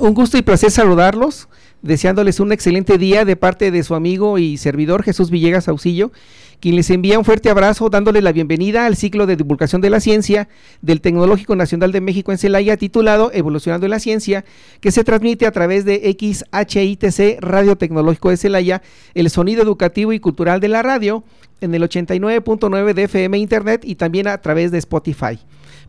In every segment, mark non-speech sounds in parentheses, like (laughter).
Un gusto y placer saludarlos, deseándoles un excelente día de parte de su amigo y servidor Jesús Villegas Auxillo, quien les envía un fuerte abrazo dándole la bienvenida al ciclo de divulgación de la ciencia del Tecnológico Nacional de México en Celaya titulado Evolucionando en la Ciencia, que se transmite a través de XHITC Radio Tecnológico de Celaya, el sonido educativo y cultural de la radio, en el 89.9 de FM Internet y también a través de Spotify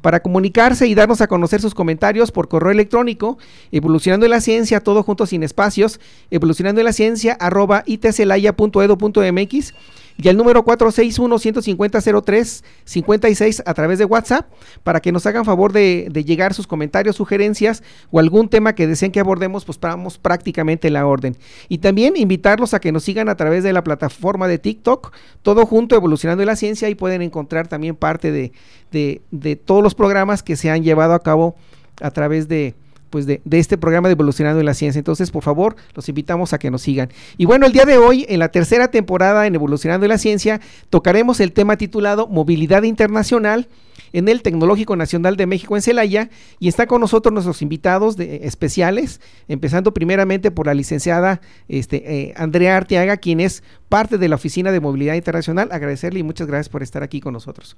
para comunicarse y darnos a conocer sus comentarios por correo electrónico, evolucionando en la ciencia, todo junto sin espacios, evolucionando en la ciencia, arroba itcelaya.edu.mx y el número 461-150-03-56 a través de WhatsApp para que nos hagan favor de, llegar sus comentarios, sugerencias o algún tema que deseen que abordemos, pues vamos prácticamente la orden. Y también invitarlos a que nos sigan a través de la plataforma de TikTok, todo junto Evolucionando en la Ciencia y pueden encontrar también parte de, de todos los programas que se han llevado a cabo a través de, pues de, este programa de Evolucionando en la Ciencia. Entonces, por favor, los invitamos a que nos sigan. Y bueno, el día de hoy, en la tercera temporada en Evolucionando en la Ciencia, tocaremos el tema titulado Movilidad Internacional en el Tecnológico Nacional de México en Celaya y está con nosotros nuestros invitados especiales, empezando primeramente por la licenciada este, eh, Andrea Arteaga, quien es parte de la Oficina de Movilidad Internacional. Agradecerle y muchas gracias por estar aquí con nosotros.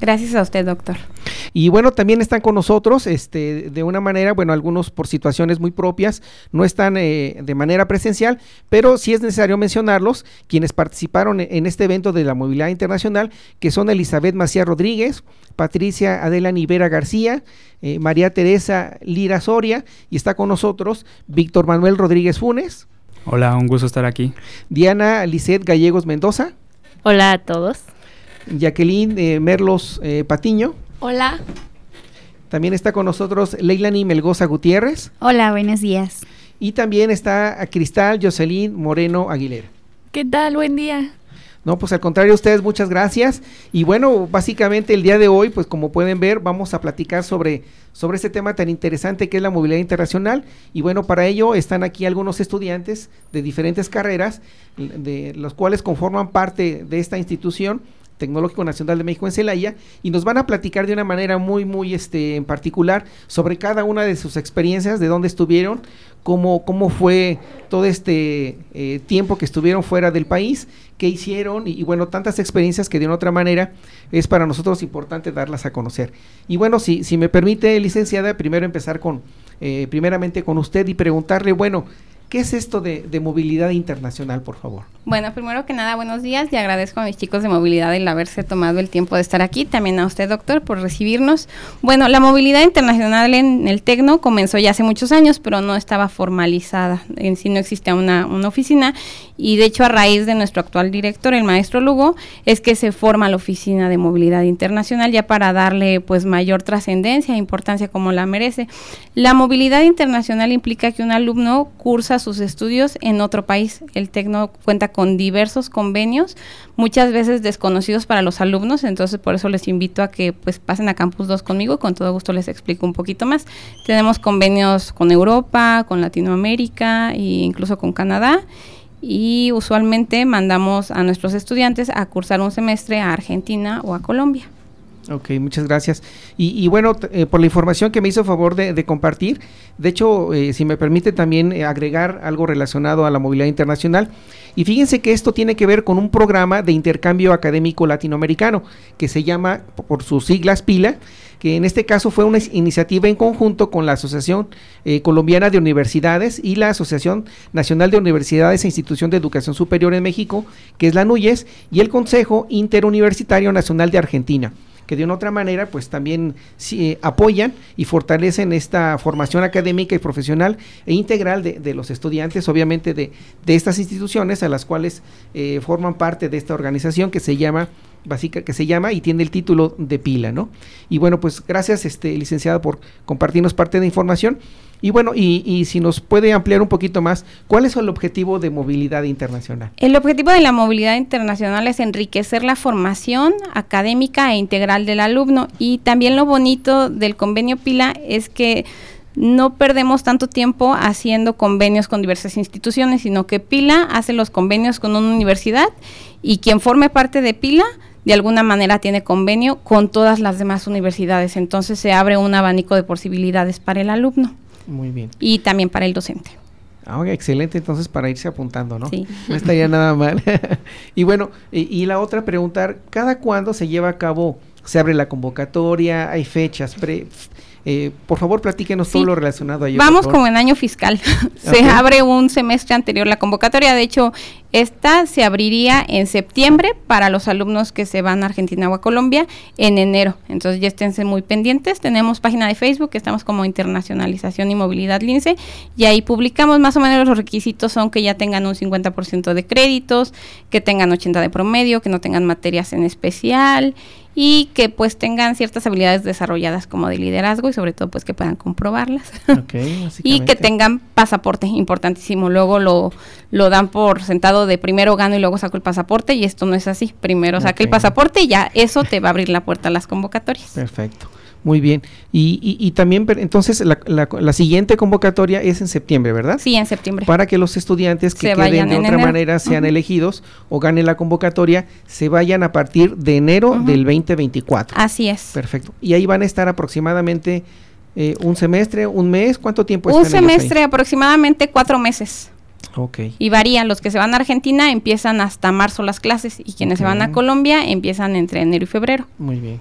Gracias a usted, doctor. Y bueno, también están con nosotros, este, de una manera, bueno, algunos por situaciones muy propias, no están eh, de manera presencial, pero sí es necesario mencionarlos, quienes participaron en, este evento de la movilidad internacional, que son Elizabeth Macías Rodríguez, Patricia Adela Nivera García, eh, María Teresa Lira Soria, y está con nosotros Víctor Manuel Rodríguez Funes. Hola, un gusto estar aquí. Diana Lisset Gallegos Mendoza. Hola a todos. Jacqueline eh, Merlos eh, Patiño. Hola. También está con nosotros Leilani Melgoza Gutiérrez. Hola, buenos días. Y también está Cristal Jocelyn Moreno Aguilera. ¿Qué tal? Buen día. No, pues al contrario, ustedes muchas gracias. Y bueno, básicamente el día de hoy, pues como pueden ver, vamos a platicar sobre, sobre este tema tan interesante que es la movilidad internacional. Y bueno, para ello están aquí algunos estudiantes de diferentes carreras, de los cuales conforman parte de esta institución Tecnológico Nacional de México en Celaya y nos van a platicar de una manera muy, muy este, en particular sobre cada una de sus experiencias, de dónde estuvieron, cómo, cómo fue todo este eh, tiempo que estuvieron fuera del país, qué hicieron y, bueno, tantas experiencias que de una otra manera es para nosotros importante darlas a conocer. Y bueno, si, si me permite, licenciada, primero empezar con, eh, primeramente con usted y preguntarle, bueno, ¿Qué es esto de, movilidad internacional, por favor? Bueno, primero que nada, buenos días y agradezco a mis chicos de movilidad el haberse tomado el tiempo de estar aquí. También a usted, doctor, por recibirnos. Bueno, la movilidad internacional en el Tecno comenzó ya hace muchos años, pero no estaba formalizada. En sí no existía una, una oficina y de hecho a raíz de nuestro actual director, el maestro Lugo, es que se forma la Oficina de Movilidad Internacional ya para darle pues mayor trascendencia e importancia como la merece. La movilidad internacional implica que un alumno cursa sus estudios en otro país. El Tecno cuenta con diversos convenios, muchas veces desconocidos para los alumnos, entonces por eso les invito a que pues pasen a Campus 2 conmigo, con todo gusto les explico un poquito más. Tenemos convenios con Europa, con Latinoamérica e incluso con Canadá y usualmente mandamos a nuestros estudiantes a cursar un semestre a Argentina o a Colombia. Ok, muchas gracias. Y, bueno, eh, por la información que me hizo favor de, compartir, de hecho, eh, si me permite también eh, agregar algo relacionado a la movilidad internacional. Y fíjense que esto tiene que ver con un programa de intercambio académico latinoamericano que se llama, por sus siglas, PILA, que en este caso fue una iniciativa en conjunto con la Asociación Colombiana de Universidades y la Asociación Nacional de Universidades e Institución de Educación Superior en México, que es la NUYES, y el Consejo Interuniversitario Nacional de Argentina que de una otra manera pues también eh, apoyan y fortalecen esta formación académica y profesional e integral de, los estudiantes, obviamente de, estas instituciones a las cuales eh, forman parte de esta organización que se llama básica que se llama y tiene el título de pila, ¿no? Y bueno, pues gracias, este licenciado, por compartirnos parte de información. Y bueno, y, y, si nos puede ampliar un poquito más, ¿cuál es el objetivo de movilidad internacional? El objetivo de la movilidad internacional es enriquecer la formación académica e integral del alumno y también lo bonito del convenio Pila es que no perdemos tanto tiempo haciendo convenios con diversas instituciones, sino que Pila hace los convenios con una universidad y quien forme parte de Pila de alguna manera tiene convenio con todas las demás universidades. Entonces se abre un abanico de posibilidades para el alumno. Muy bien. Y también para el docente. Ah, excelente, entonces para irse apuntando, ¿no? Sí. No estaría nada mal. (laughs) y bueno, y, y, la otra preguntar, ¿cada cuándo se lleva a cabo, se abre la convocatoria, hay fechas, pre, eh, por favor, platíquenos sí. todo lo relacionado a ello. Vamos como en año fiscal. (laughs) se okay. abre un semestre anterior la convocatoria. De hecho, esta se abriría en septiembre para los alumnos que se van a Argentina o a Colombia en enero. Entonces ya esténse muy pendientes. Tenemos página de Facebook, estamos como Internacionalización y Movilidad Lince, y ahí publicamos más o menos los requisitos son que ya tengan un 50% de créditos, que tengan 80 de promedio, que no tengan materias en especial y que pues tengan ciertas habilidades desarrolladas como de liderazgo y sobre todo pues que puedan comprobarlas. Okay, (laughs) y que tengan pasaporte importantísimo. Luego lo, lo dan por sentado de primero gano y luego saco el pasaporte y esto no es así. Primero okay. saca el pasaporte y ya eso te va a abrir la puerta a las convocatorias. Perfecto muy bien. Y, y, y también, entonces, la, la, la, siguiente convocatoria es en septiembre, ¿verdad? Sí, en septiembre. Para que los estudiantes que se queden de otra enero. manera sean uh -huh. elegidos o ganen la convocatoria, se vayan a partir de enero uh -huh. del 2024. Así es. Perfecto. Y ahí van a estar aproximadamente eh, un semestre, un mes, ¿cuánto tiempo Un semestre, aproximadamente cuatro meses. Okay. Y varía, los que se van a Argentina empiezan hasta marzo las clases y quienes okay. se van a Colombia empiezan entre enero y febrero. Muy bien.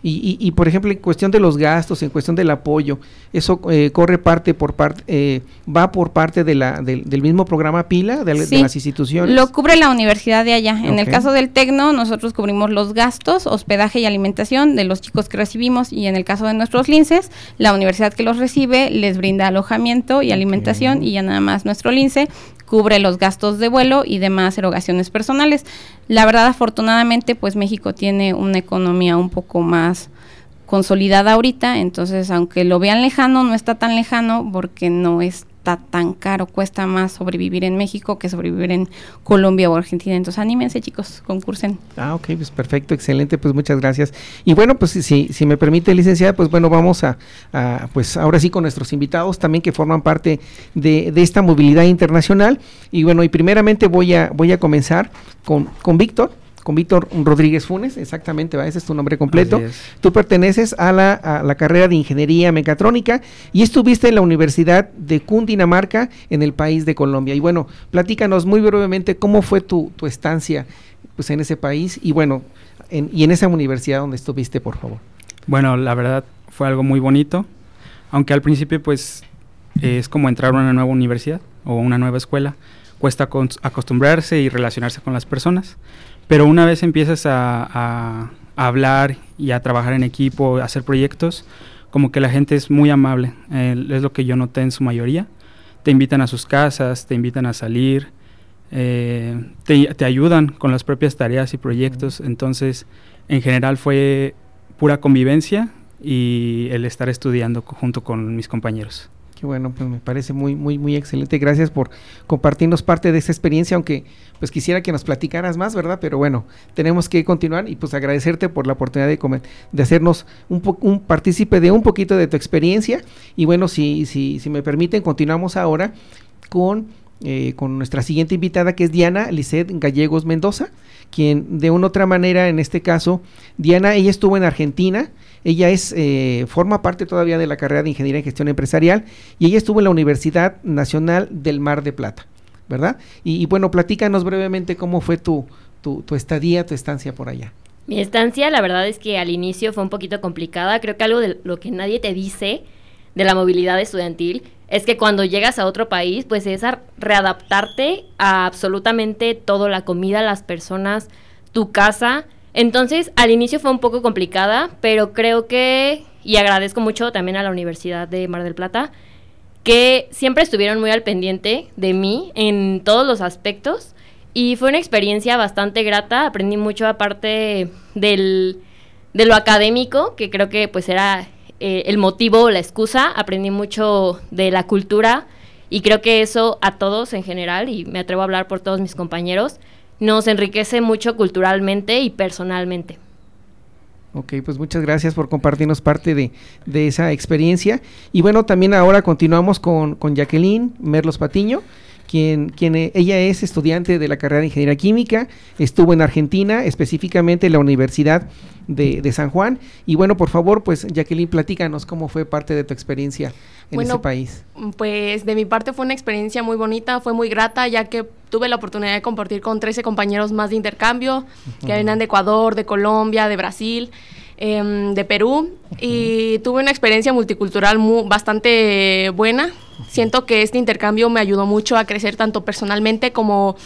Y, y, y, por ejemplo, en cuestión de los gastos, en cuestión del apoyo, eso eh, corre parte por parte, eh, va por parte de la, del, del mismo programa PILA, de, sí, de, las instituciones. Lo cubre la universidad de allá. En Okay. el caso del Tecno, nosotros cubrimos los gastos, hospedaje y alimentación de los chicos que recibimos. Y en el caso de nuestros linces, la universidad que los recibe les brinda alojamiento y alimentación. Y ya nada más nuestro lince cubre los gastos de vuelo y demás erogaciones personales. La verdad, afortunadamente, pues México tiene una economía un poco más consolidada ahorita, entonces aunque lo vean lejano, no está tan lejano porque no tan caro, cuesta más sobrevivir en México que sobrevivir en Colombia o Argentina. Entonces anímense chicos, concursen. Ah, ok, pues perfecto, excelente, pues muchas gracias. Y bueno, pues si, si me permite, licenciada, pues bueno, vamos a, a, pues ahora sí con nuestros invitados también que forman parte de, de, esta movilidad internacional. Y bueno, y primeramente voy a, voy a comenzar con, con Víctor con Víctor Rodríguez Funes, exactamente, ese es tu nombre completo. Tú perteneces a la, a la, carrera de Ingeniería Mecatrónica y estuviste en la Universidad de Cundinamarca en el país de Colombia. Y bueno, platícanos muy brevemente cómo fue tu, tu estancia pues, en ese país y bueno, en, y en esa universidad donde estuviste, por favor. Bueno, la verdad fue algo muy bonito, aunque al principio pues es como entrar a una nueva universidad o una nueva escuela, cuesta acostumbrarse y relacionarse con las personas pero una vez empiezas a, a, a, hablar y a trabajar en equipo, a hacer proyectos, como que la gente es muy amable, eh, es lo que yo noté en su mayoría. Te invitan a sus casas, te invitan a salir, eh, te, te, ayudan con las propias tareas y proyectos, entonces en general fue pura convivencia y el estar estudiando junto con mis compañeros. Qué bueno, pues me parece muy, muy, muy excelente. Gracias por compartirnos parte de esta experiencia, aunque pues quisiera que nos platicaras más, ¿verdad? Pero bueno, tenemos que continuar y pues agradecerte por la oportunidad de, de hacernos un, un partícipe de un poquito de tu experiencia. Y bueno, si, si, si me permiten, continuamos ahora con, eh, con nuestra siguiente invitada, que es Diana Lisset Gallegos Mendoza, quien de una otra manera, en este caso, Diana, ella estuvo en Argentina, ella es, eh, forma parte todavía de la carrera de Ingeniería en Gestión Empresarial y ella estuvo en la Universidad Nacional del Mar de Plata, ¿verdad? Y, bueno, platícanos brevemente cómo fue tu, tu, tu, estadía, tu estancia por allá. Mi estancia, la verdad es que al inicio fue un poquito complicada. Creo que algo de lo que nadie te dice de la movilidad estudiantil es que cuando llegas a otro país, pues es a readaptarte a absolutamente todo, la comida, las personas, tu casa. Entonces, al inicio fue un poco complicada, pero creo que, y agradezco mucho también a la Universidad de Mar del Plata, que siempre estuvieron muy al pendiente de mí en todos los aspectos. Y fue una experiencia bastante grata, aprendí mucho aparte del, de lo académico, que creo que pues era eh, el motivo o la excusa, aprendí mucho de la cultura y creo que eso a todos en general, y me atrevo a hablar por todos mis compañeros, nos enriquece mucho culturalmente y personalmente. Ok, pues muchas gracias por compartirnos parte de, de esa experiencia. Y bueno, también ahora continuamos con, con Jacqueline Merlos Patiño quien, quien eh, ella es estudiante de la carrera de Ingeniería Química, estuvo en Argentina, específicamente en la Universidad de, San Juan. Y bueno, por favor, pues Jacqueline, platícanos cómo fue parte de tu experiencia en ese país. Pues de mi parte fue una experiencia muy bonita, fue muy grata, ya que tuve la oportunidad de compartir con 13 compañeros más de intercambio, que venían de Ecuador, de Colombia, de Brasil. Em, de Perú y tuve una experiencia multicultural bastante buena. Siento que este intercambio me ayudó mucho a crecer tanto personalmente como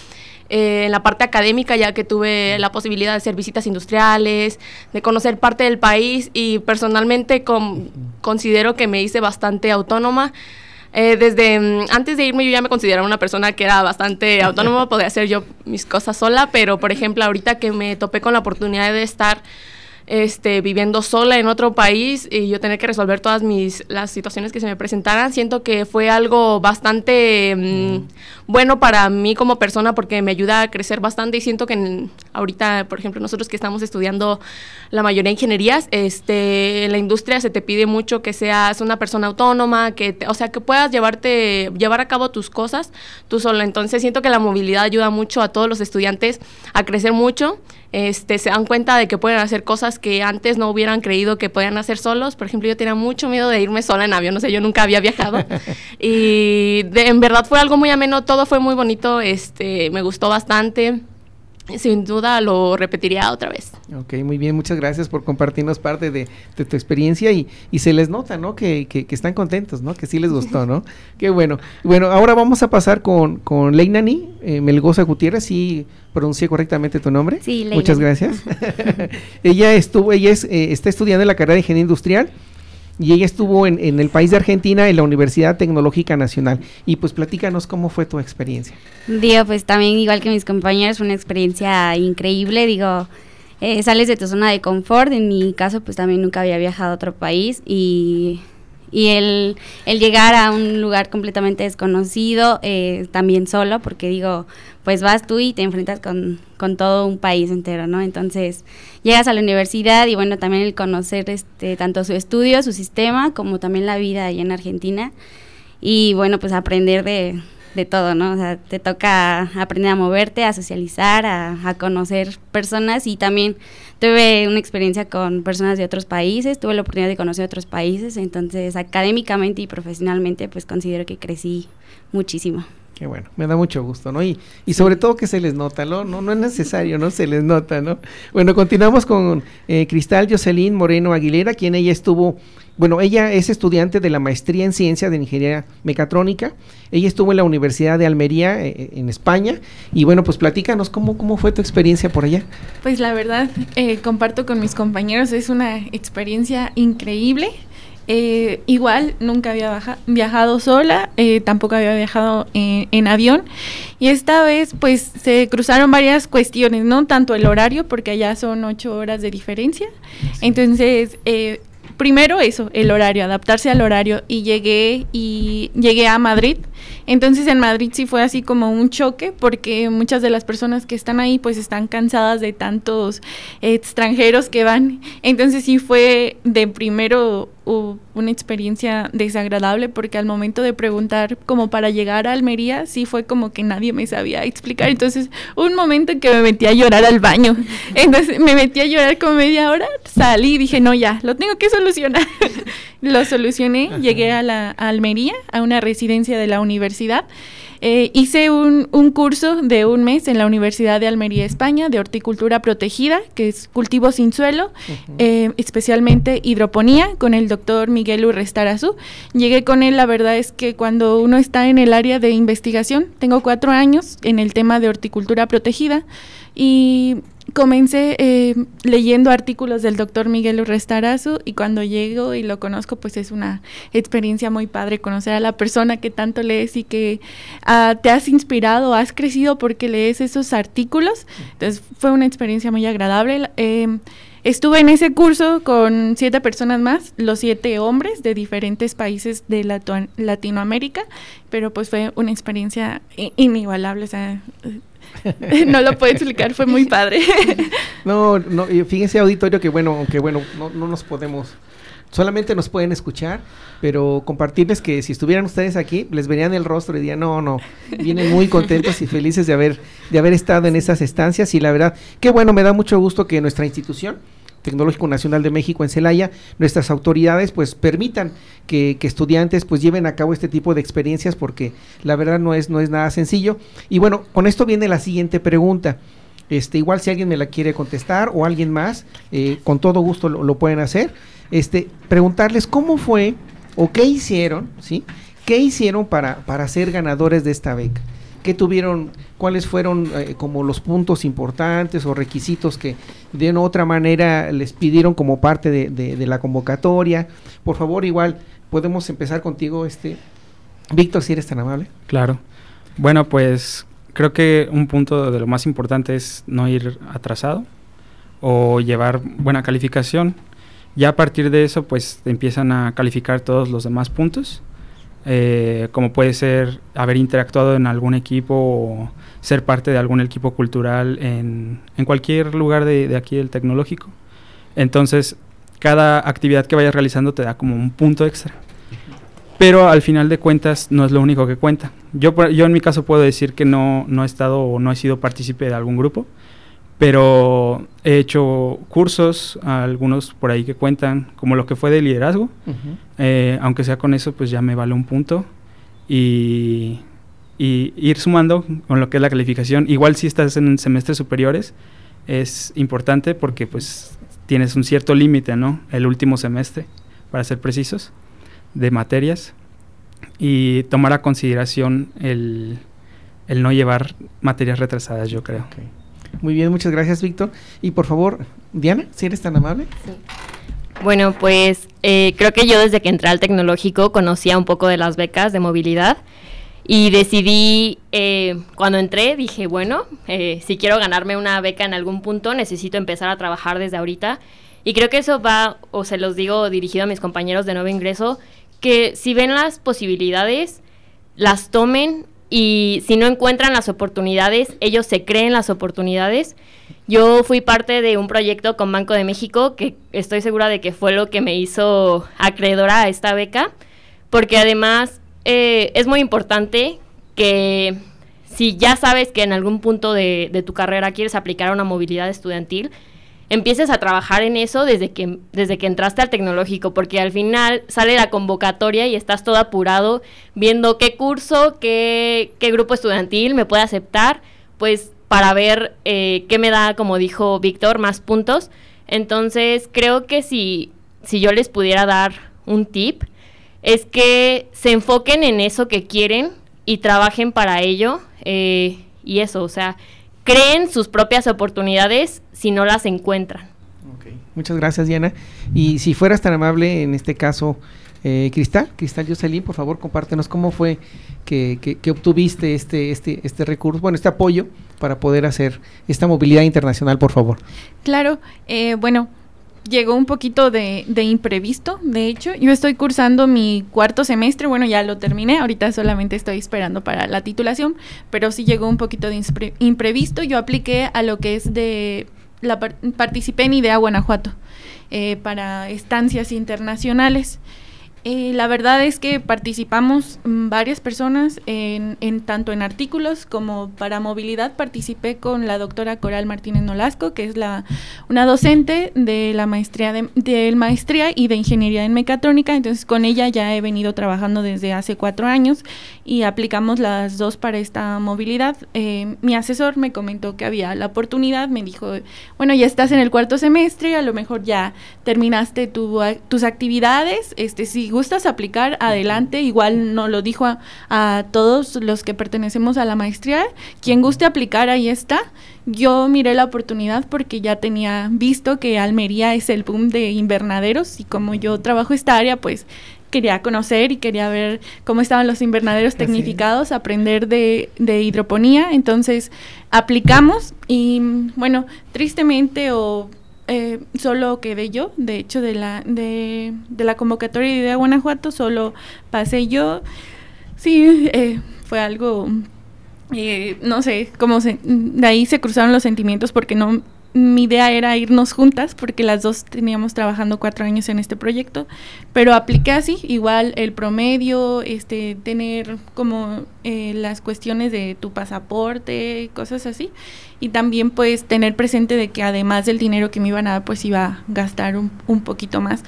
eh, en la parte académica, ya que tuve la posibilidad de hacer visitas industriales, de conocer parte del país y personalmente considero que me hice bastante autónoma. Eh, desde mm, antes de irme yo ya me consideraba una persona que era bastante (laughs) autónoma, podía hacer yo mis cosas sola, pero por ejemplo ahorita que me topé con la oportunidad de estar este, viviendo sola en otro país y yo tener que resolver todas mis, las situaciones que se me presentaran, siento que fue algo bastante mm, bueno para mí como persona porque me ayuda a crecer bastante y siento que ahorita, por ejemplo, nosotros que estamos estudiando la mayoría de ingenierías, este, en la industria se te pide mucho que seas una persona autónoma, que o sea, que puedas llevarte, llevar a cabo tus cosas tú sola. Entonces siento que la movilidad ayuda mucho a todos los estudiantes a crecer mucho este, se dan cuenta de que pueden hacer cosas que antes no hubieran creído que podían hacer solos. Por ejemplo, yo tenía mucho miedo de irme sola en avión, no sé, yo nunca había viajado. (laughs) y en verdad fue algo muy ameno, todo fue muy bonito, este, me gustó bastante sin duda lo repetiría otra vez. Ok, muy bien, muchas gracias por compartirnos parte de, tu experiencia y, y, se les nota, ¿no? Que, que, están contentos, ¿no? Que sí les gustó, ¿no? (laughs) Qué bueno. Bueno, ahora vamos a pasar con, con Leinani eh, Melgoza Gutiérrez, ¿sí pronuncié correctamente tu nombre? Sí, Leinani. Muchas gracias. (laughs) (laughs) ella estuvo, ella es, eh, está estudiando en la carrera de Ingeniería Industrial y ella estuvo en, en, el país de Argentina en la Universidad Tecnológica Nacional. Y pues platícanos cómo fue tu experiencia. Digo, pues también igual que mis compañeros, fue una experiencia increíble, digo, eh, sales de tu zona de confort, en mi caso pues también nunca había viajado a otro país y y el, el llegar a un lugar completamente desconocido, eh, también solo, porque digo, pues vas tú y te enfrentas con, con, todo un país entero, ¿no? Entonces, llegas a la universidad y bueno, también el conocer este, tanto su estudio, su sistema, como también la vida allá en Argentina. Y bueno, pues aprender de, de todo, ¿no? O sea, te toca aprender a moverte, a socializar, a, a, conocer personas y también tuve una experiencia con personas de otros países, tuve la oportunidad de conocer otros países, entonces académicamente y profesionalmente pues considero que crecí muchísimo. Qué bueno, me da mucho gusto, ¿no? Y, y sobre todo que se les nota, ¿no? ¿no? No es necesario, ¿no? Se les nota, ¿no? Bueno, continuamos con eh, Cristal Jocelyn Moreno Aguilera, quien ella estuvo bueno, ella es estudiante de la maestría en ciencia de ingeniería mecatrónica. Ella estuvo en la Universidad de Almería, eh, eh, en España. Y bueno, pues platícanos cómo, cómo fue tu experiencia por allá. Pues la verdad, eh, comparto con mis compañeros, es una experiencia increíble. Igual nunca había viajado sola, tampoco había viajado en, avión. Y esta vez pues se cruzaron varias cuestiones, no tanto el horario porque allá son ocho horas de diferencia, entonces primero eso, el horario, adaptarse al horario. Y llegué y llegué a Madrid. Entonces en Madrid sí fue así como un choque porque muchas de las personas que están ahí pues están cansadas de tantos extranjeros que van. Entonces sí fue de primero una experiencia desagradable porque al momento de preguntar como para llegar a Almería sí fue como que nadie me sabía explicar. Entonces un momento en que me metí a llorar al baño. (laughs) Entonces me metí a llorar como media hora salí y dije no ya lo tengo que solucionar (laughs) lo solucioné llegué a la a Almería a una residencia de la universidad eh, hice un, un, curso de un mes en la Universidad de Almería, España, de horticultura protegida, que es cultivo sin suelo, eh, especialmente hidroponía, con el doctor Miguel Urrestarazú. Llegué con él, la verdad es que cuando uno está en el área de investigación, tengo cuatro años en el tema de horticultura protegida, y comencé eh, leyendo artículos del doctor Miguel Urrestarazu y cuando llego y lo conozco, pues es una experiencia muy padre conocer a la persona que tanto lees y que uh, te has inspirado, has crecido porque lees esos artículos. Entonces fue una experiencia muy agradable. Eh, Estuve en ese curso con siete personas más, los siete hombres de diferentes países de Latinoamérica, pero pues fue una experiencia inigualable, o sea, (laughs) no lo puedo explicar, fue muy padre. (laughs) no, no, fíjense auditorio que bueno, que bueno, no, no nos podemos solamente nos pueden escuchar, pero compartirles que si estuvieran ustedes aquí, les verían el rostro y dirían, no, no, vienen muy contentos y felices de haber, de haber estado en esas estancias y la verdad, qué bueno, me da mucho gusto que nuestra institución, Tecnológico Nacional de México en Celaya, nuestras autoridades pues permitan que, estudiantes pues lleven a cabo este tipo de experiencias porque la verdad no es, no es nada sencillo. Y bueno, con esto viene la siguiente pregunta. Este, igual si alguien me la quiere contestar o alguien más, eh, con todo gusto lo, lo pueden hacer este, preguntarles cómo fue o qué hicieron, ¿sí? ¿Qué hicieron para, para ser ganadores de esta beca? ¿Qué tuvieron, cuáles fueron eh, como los puntos importantes o requisitos que de una otra manera les pidieron como parte de, de, la convocatoria? Por favor, igual, podemos empezar contigo, este, Víctor, si eres tan amable. Claro. Bueno, pues creo que un punto de lo más importante es no ir atrasado o llevar buena calificación ya a partir de eso, pues empiezan a calificar todos los demás puntos, eh, como puede ser haber interactuado en algún equipo o ser parte de algún equipo cultural en, en cualquier lugar de, de, aquí del tecnológico. Entonces, cada actividad que vayas realizando te da como un punto extra. Pero al final de cuentas no es lo único que cuenta. Yo, yo en mi caso puedo decir que no, no he estado o no he sido partícipe de algún grupo, pero he hecho cursos, algunos por ahí que cuentan, como lo que fue de liderazgo, eh, aunque sea con eso, pues ya me vale un punto. Y, ir sumando con lo que es la calificación. Igual si estás en semestres superiores, es importante porque pues tienes un cierto límite, ¿no? El último semestre, para ser precisos, de materias. Y tomar a consideración el, no llevar materias retrasadas, yo creo. Muy bien, muchas gracias, Víctor. Y por favor, Diana, si eres tan amable. Bueno, pues eh, creo que yo desde que entré al tecnológico conocía un poco de las becas de movilidad y decidí, eh, cuando entré, dije, bueno, eh, si quiero ganarme una beca en algún punto, necesito empezar a trabajar desde ahorita. Y creo que eso va, o se los digo dirigido a mis compañeros de nuevo ingreso, que si ven las posibilidades, las tomen y si no encuentran las oportunidades, ellos se creen las oportunidades. Yo fui parte de un proyecto con Banco de México que estoy segura de que fue lo que me hizo acreedora a esta beca, porque además eh, es muy importante que si ya sabes que en algún punto de, tu carrera quieres aplicar una movilidad estudiantil, empieces a trabajar en eso desde que, desde que entraste al tecnológico, porque al final sale la convocatoria y estás todo apurado viendo qué curso, qué, qué grupo estudiantil me puede aceptar, pues para ver eh, qué me da, como dijo Víctor, más puntos. Entonces creo que si, si yo les pudiera dar un tip, es que se enfoquen en eso que quieren y trabajen para ello. Eh, y eso, o sea, creen sus propias oportunidades si no las encuentran. Muchas gracias, Diana. Y si fueras tan amable, en este caso, eh, Cristal, Cristal Jocelyn, por favor, compártenos cómo fue que, que, obtuviste este, este, este recurso, bueno, este apoyo para poder hacer esta movilidad internacional, por favor. Claro, eh, bueno, llegó un poquito de, de, imprevisto, de hecho. Yo estoy cursando mi cuarto semestre, bueno, ya lo terminé, ahorita solamente estoy esperando para la titulación, pero sí llegó un poquito de imprevisto. Yo apliqué a lo que es de la participé en IDEA Guanajuato eh, para estancias internacionales. Eh, la verdad es que participamos mm, varias personas en, tanto en artículos como para movilidad. Participé con la doctora Coral Martínez Nolasco, que es la, una docente de la maestría de, maestría y de ingeniería en mecatrónica. Entonces con ella ya he venido trabajando desde hace cuatro años y aplicamos las dos para esta movilidad. Eh, mi asesor me comentó que había la oportunidad, me dijo, bueno, ya estás en el cuarto semestre, a lo mejor ya terminaste tus actividades, este sí gustas aplicar, adelante. Igual no lo dijo a, todos los que pertenecemos a la maestría. Quien guste aplicar, ahí está. Yo miré la oportunidad porque ya tenía visto que Almería es el boom de invernaderos y como yo trabajo esta área, pues quería conocer y quería ver cómo estaban los invernaderos tecnificados, aprender de, de hidroponía. Entonces aplicamos y bueno, tristemente o eh, solo quedé yo, de hecho de la, de, de la convocatoria de Guanajuato solo pasé yo. Sí, eh, fue algo, eh, no sé, cómo se, de ahí se cruzaron los sentimientos porque no, mi idea era irnos juntas porque las dos teníamos trabajando cuatro años en este proyecto, pero apliqué así, igual el promedio, este, tener como eh, las cuestiones de tu pasaporte, cosas así, y también pues tener presente de que además del dinero que me iban a dar, pues iba a gastar un, un poquito más.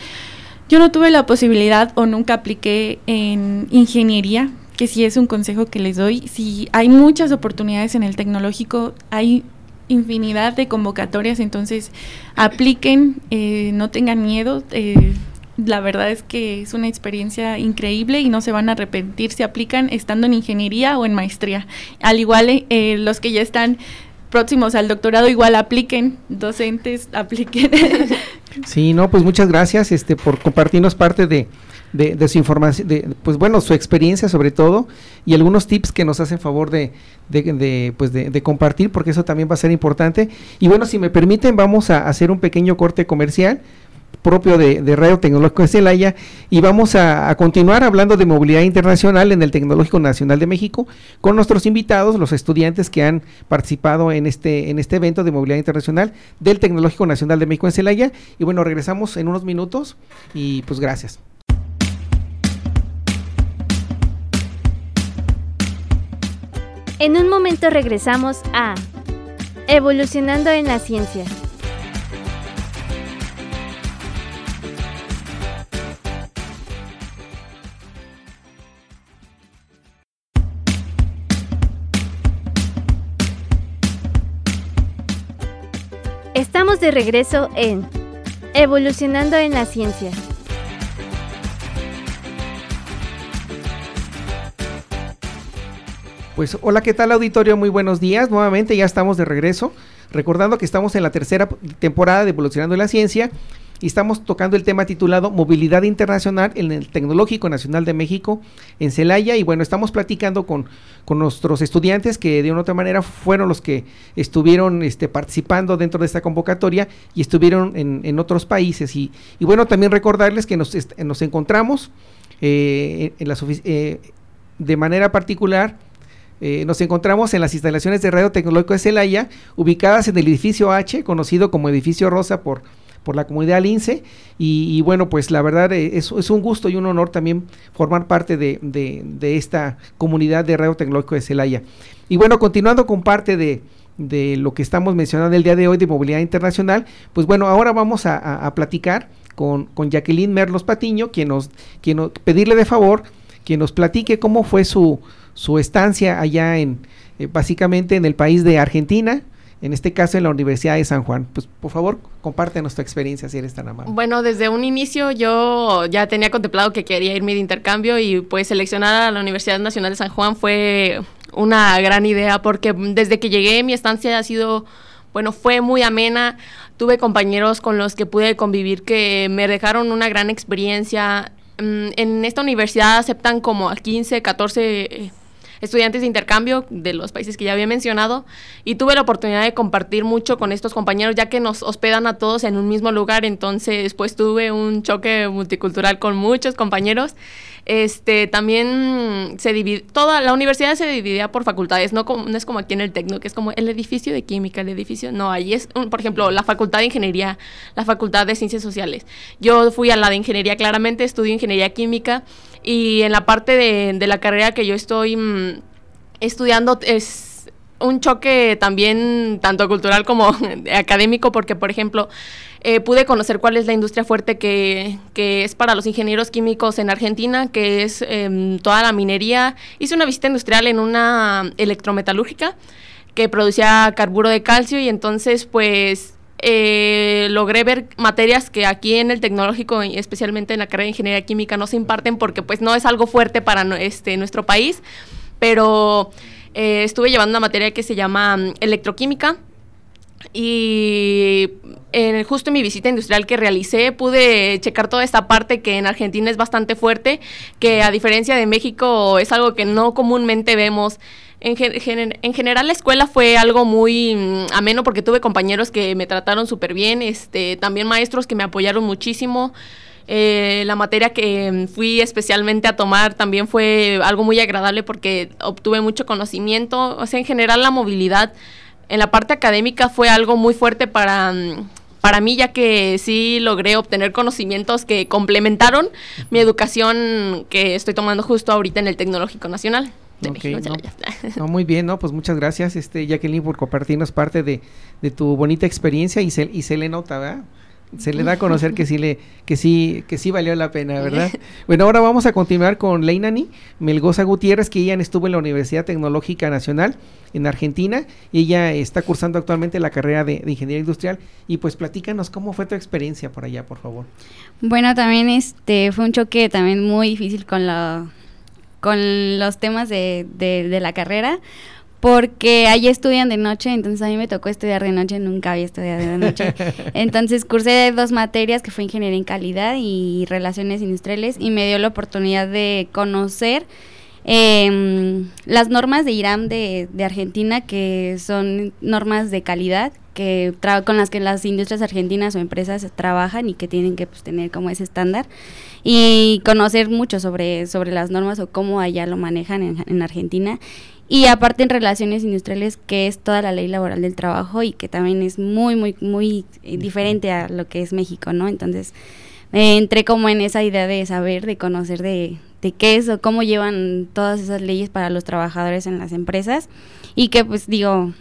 Yo no tuve la posibilidad o nunca apliqué en ingeniería, que sí es un consejo que les doy. Si hay muchas oportunidades en el tecnológico, hay infinidad de convocatorias, entonces apliquen, eh, no tengan miedo. Eh, la verdad es que es una experiencia increíble y no se van a arrepentir si aplican estando en ingeniería o en maestría. Al igual eh, los que ya están próximos al doctorado, igual apliquen, docentes, apliquen. (laughs) Sí, no, pues muchas gracias este, por compartirnos parte de, de, de su información, de, pues bueno, su experiencia sobre todo y algunos tips que nos hacen favor de, de, pues de, compartir porque eso también va a ser importante. Y bueno, si me permiten, vamos a hacer un pequeño corte comercial propio de, Radio Tecnológico de Celaya y vamos a, a, continuar hablando de movilidad internacional en el Tecnológico Nacional de México con nuestros invitados, los estudiantes que han participado en este, en este evento de movilidad internacional del Tecnológico Nacional de México en Celaya. Y bueno, regresamos en unos minutos y pues gracias. En un momento regresamos a Evolucionando en la Ciencia. De regreso en Evolucionando en la Ciencia. Pues hola, ¿qué tal auditorio? Muy buenos días. Nuevamente ya estamos de regreso. Recordando que estamos en la tercera temporada de Evolucionando en la Ciencia y estamos tocando el tema titulado Movilidad Internacional en el Tecnológico Nacional de México en Celaya. Y bueno, estamos platicando con, con nuestros estudiantes que de una u otra manera fueron los que estuvieron este, participando dentro de esta convocatoria y estuvieron en, en otros países. Y, y, bueno, también recordarles que nos, nos encontramos eh, en, las eh, de manera particular eh, nos encontramos en las instalaciones de Radio Tecnológico de Celaya, ubicadas en el edificio H, conocido como edificio Rosa por, por la comunidad Lince. Y, bueno, pues la verdad eh, es, un gusto y un honor también formar parte de, esta comunidad de Radio Tecnológico de Celaya. Y bueno, continuando con parte de, de lo que estamos mencionando el día de hoy de movilidad internacional, pues bueno, ahora vamos a platicar con, con, Jacqueline Merlos Patiño, quien nos, quien nos, pedirle de favor que nos platique cómo fue su, su estancia allá en, eh, básicamente en el país de Argentina, en este caso en la Universidad de San Juan. Pues por favor, compártenos tu experiencia si eres tan amable. Bueno, desde un inicio yo ya tenía contemplado que quería irme de intercambio y pues seleccionar a la Universidad Nacional de San Juan fue una gran idea porque desde que llegué mi estancia ha sido, bueno, fue muy amena. Tuve compañeros con los que pude convivir que me dejaron una gran experiencia. Mm, en esta universidad aceptan como a 15, 14 estudiantes de intercambio de los países que ya había mencionado y tuve la oportunidad de compartir mucho con estos compañeros ya que nos hospedan a todos en un mismo lugar, entonces pues tuve un choque multicultural con muchos compañeros. Este, también se divide, toda la universidad se dividía por facultades, no, como, no es como aquí en el Tecno, que es como el edificio de química, el edificio, no, ahí es, un, por ejemplo, la facultad de ingeniería, la facultad de ciencias sociales. Yo fui a la de ingeniería, claramente estudio ingeniería química y en la parte de, la carrera que yo estoy mmm, estudiando es un choque también tanto cultural como (laughs) académico porque por ejemplo eh, pude conocer cuál es la industria fuerte que, que, es para los ingenieros químicos en Argentina, que es eh, toda la minería. Hice una visita industrial en una electrometalúrgica que producía carburo de calcio y entonces pues eh, logré ver materias que aquí en el tecnológico, especialmente en la carrera de ingeniería química, no se imparten porque pues no es algo fuerte para este, nuestro país, pero eh, estuve llevando una materia que se llama um, electroquímica y en, justo en mi visita industrial que realicé pude checar toda esta parte que en Argentina es bastante fuerte, que a diferencia de México es algo que no comúnmente vemos En, en, general la escuela fue algo muy mm, ameno porque tuve compañeros que me trataron súper bien, este, también maestros que me apoyaron muchísimo. Eh, la materia que mm, fui especialmente a tomar también fue algo muy agradable porque obtuve mucho conocimiento. O sea, en general la movilidad en la parte académica fue algo muy fuerte para, mm, para mí, ya que sí logré obtener conocimientos que complementaron mi educación que estoy tomando justo ahorita en el Tecnológico Nacional. no, muy bien, ¿no? Pues muchas gracias, este Jacqueline, por compartirnos parte de, de tu bonita experiencia y se, y se le nota, ¿verdad? Se le da a conocer que sí le que sí que sí valió la pena, ¿verdad? (laughs) Bueno, ahora vamos a continuar con Leinani Melgoza Gutiérrez, que ella estuvo en la Universidad Tecnológica Nacional en Argentina y ella está cursando actualmente la carrera de, de, Ingeniería Industrial y pues platícanos cómo fue tu experiencia por allá, por favor. Bueno, también este fue un choque también muy difícil con la con los temas de, de, la carrera, porque allí estudian de noche, entonces a mí me tocó estudiar de noche, nunca había estudiado de noche. (laughs) Entonces cursé dos materias que fue Ingeniería en Calidad y Relaciones Industriales y me dio la oportunidad de conocer eh, las normas de IRAM de, de, Argentina, que son normas de calidad que con las que las industrias argentinas o empresas trabajan y que tienen que pues, tener como ese estándar y conocer mucho sobre, sobre las normas o cómo allá lo manejan en, en Argentina. Y aparte en relaciones industriales, que es toda la ley laboral del trabajo y que también es muy, muy, muy eh, diferente a lo que es México, ¿no? Entonces, eh, entré como en esa idea de saber, de conocer de, de qué es o cómo llevan todas esas leyes para los trabajadores en las empresas y que pues digo,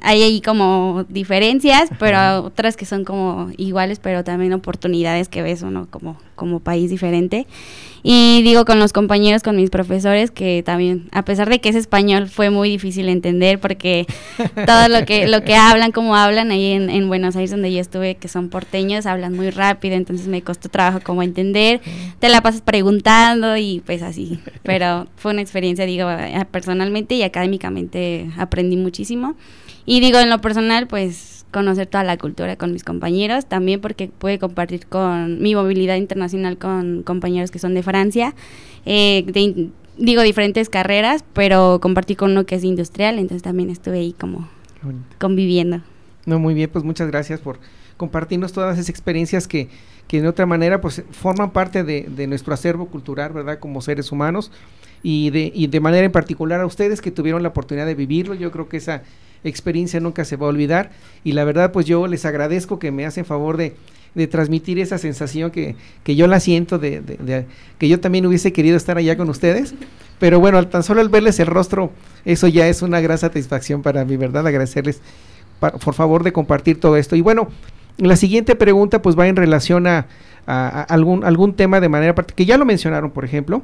hay ahí como diferencias, pero otras que son como iguales, pero también oportunidades que ves uno como, como país diferente. Y digo con los compañeros, con mis profesores, que también, a pesar de que es español, fue muy difícil entender porque (laughs) todo lo que, lo que hablan, como hablan ahí en, en Buenos Aires, donde yo estuve, que son porteños, hablan muy rápido, entonces me costó trabajo como entender. Te la pasas preguntando y pues así. Pero fue una experiencia, digo, personalmente y académicamente aprendí muchísimo. Y digo, en lo personal, pues conocer toda la cultura con mis compañeros, también porque pude compartir con mi movilidad internacional con compañeros que son de Francia, eh, digo, diferentes carreras, pero compartí con uno que es industrial, entonces también estuve ahí como conviviendo. No, muy bien, pues muchas gracias por compartirnos todas esas experiencias que, que de otra manera pues forman parte de, de nuestro acervo cultural, ¿verdad? Como seres humanos y de, y de manera en particular a ustedes que tuvieron la oportunidad de vivirlo, yo creo que esa experiencia nunca se va a olvidar y la verdad pues yo les agradezco que me hacen favor de, de transmitir esa sensación que, que yo la siento, de, que yo también hubiese querido estar allá con ustedes, pero bueno, tan solo al verles el rostro, eso ya es una gran satisfacción para mí, ¿verdad? Agradecerles por favor de compartir todo esto. Y bueno, la siguiente pregunta pues va en relación a, a, algún, algún tema de manera que ya lo mencionaron, por ejemplo,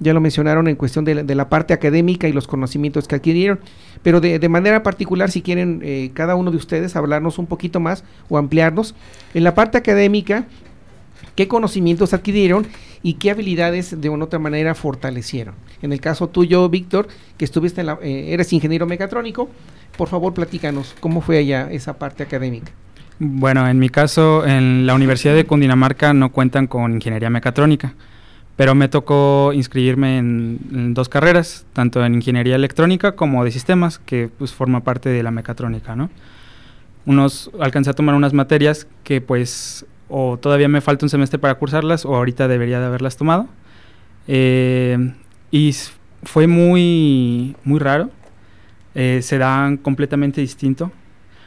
ya lo mencionaron en cuestión de la, de la, parte académica y los conocimientos que adquirieron, pero de, de manera particular, si quieren eh, cada uno de ustedes hablarnos un poquito más o ampliarnos, en la parte académica, qué conocimientos adquirieron y qué habilidades de una otra manera fortalecieron. En el caso tuyo, Víctor, que estuviste en la, eh, eres ingeniero mecatrónico, por favor platícanos cómo fue allá esa parte académica. Bueno, en mi caso, en la Universidad de Cundinamarca no cuentan con ingeniería mecatrónica pero me tocó inscribirme en, dos carreras, tanto en ingeniería electrónica como de sistemas, que pues forma parte de la mecatrónica, ¿no? Unos, alcancé a tomar unas materias que pues o todavía me falta un semestre para cursarlas o ahorita debería de haberlas tomado. Eh, y fue muy, muy raro, eh, se dan completamente distinto.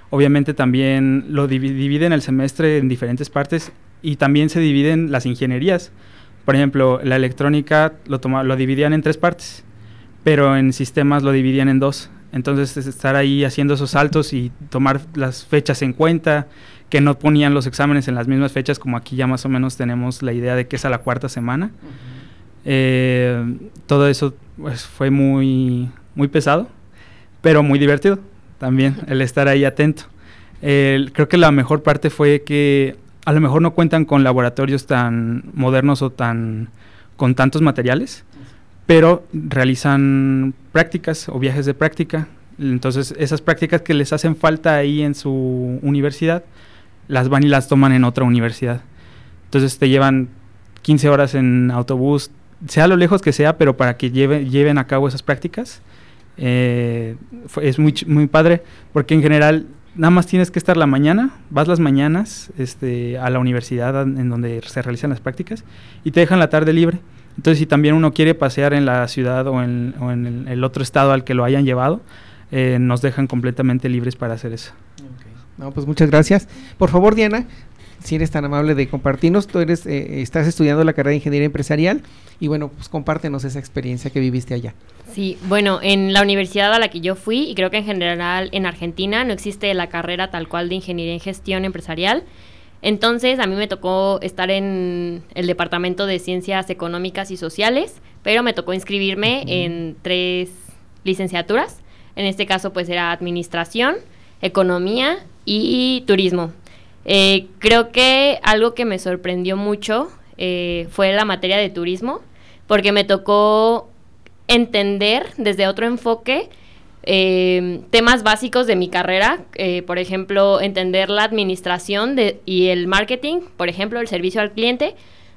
Obviamente también lo dividen el semestre en diferentes partes y también se dividen las ingenierías por ejemplo, la electrónica lo, lo dividían en tres partes, pero en sistemas lo dividían en dos. Entonces, estar ahí haciendo esos saltos y tomar las fechas en cuenta, que no ponían los exámenes en las mismas fechas, como aquí ya más o menos tenemos la idea de que es a la cuarta semana. Eh, todo eso pues, fue muy, muy pesado, pero muy divertido también, el estar ahí atento. creo que la mejor parte fue que a lo mejor no cuentan con laboratorios tan modernos o tan con tantos materiales, pero realizan prácticas o viajes de práctica. Entonces, esas prácticas que les hacen falta ahí en su universidad, las van y las toman en otra universidad. Entonces, te llevan 15 horas en autobús, sea lo lejos que sea, pero para que lleven a cabo esas prácticas, Eh, es muy, muy padre porque en general nada más tienes que estar la mañana, vas las mañanas este, a la universidad en donde se realizan las prácticas y te dejan la tarde libre. Entonces, si también uno quiere pasear en la ciudad o en, el, otro estado al que lo hayan llevado, eh, nos dejan completamente libres para hacer eso. No, pues muchas gracias. Por favor, Diana, si eres tan amable de compartirnos, tú eres, eh, estás estudiando la carrera de Ingeniería Empresarial y bueno, pues compártenos esa experiencia que viviste allá. Sí, bueno, en la universidad a la que yo fui, y creo que en general en Argentina, no existe la carrera tal cual de Ingeniería en Gestión Empresarial. Entonces, a mí me tocó estar en el Departamento de Ciencias Económicas y Sociales, pero me tocó inscribirme en tres licenciaturas. En este caso, pues era Administración, Economía y Turismo. Eh, creo que algo que me sorprendió mucho eh, fue la materia de turismo, porque me tocó entender desde otro enfoque eh, temas básicos de mi carrera, eh, por ejemplo, entender la administración y el marketing, por ejemplo, el servicio al cliente,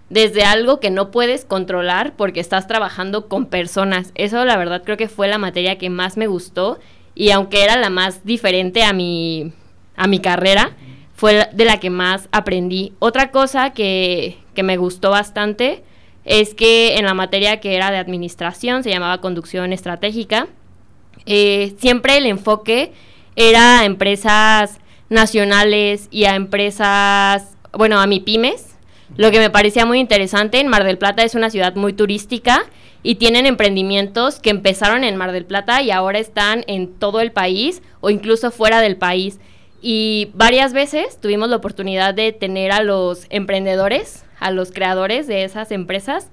desde algo que no puedes controlar porque estás trabajando con personas. Eso la verdad creo que fue la materia que más me gustó y aunque era la más diferente a mi, a mi carrera, fue de la que más aprendí. Otra cosa que, que me gustó bastante es que en la materia que era de administración, se llamaba conducción estratégica, eh, siempre el enfoque era a empresas nacionales y a empresas, bueno, a mi pymes, lo que me parecía muy interesante. En Mar del Plata es una ciudad muy turística y tienen emprendimientos que empezaron en Mar del Plata y ahora están en todo el país o incluso fuera del país. Y varias veces tuvimos la oportunidad de tener a los emprendedores a los creadores de esas empresas